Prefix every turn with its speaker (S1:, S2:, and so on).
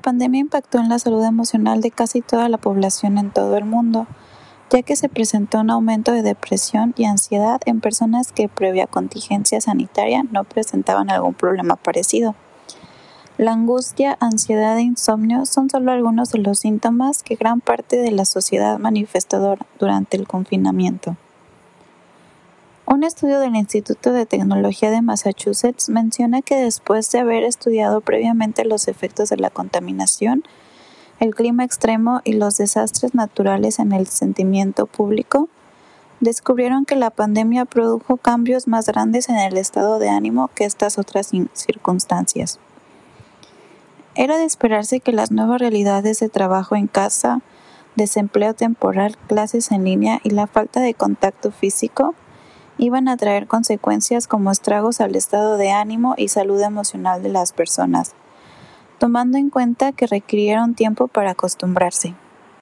S1: La pandemia impactó en la salud emocional de casi toda la población en todo el mundo, ya que se presentó un aumento de depresión y ansiedad en personas que previa contingencia sanitaria no presentaban algún problema parecido. La angustia, ansiedad e insomnio son solo algunos de los síntomas que gran parte de la sociedad manifestó durante el confinamiento. Un estudio del Instituto de Tecnología de Massachusetts menciona que después de haber estudiado previamente los efectos de la contaminación, el clima extremo y los desastres naturales en el sentimiento público, descubrieron que la pandemia produjo cambios más grandes en el estado de ánimo que estas otras circunstancias. Era de esperarse que las nuevas realidades de trabajo en casa, desempleo temporal, clases en línea y la falta de contacto físico iban a traer consecuencias como estragos al estado de ánimo y salud emocional de las personas, tomando en cuenta que requirieron tiempo para acostumbrarse.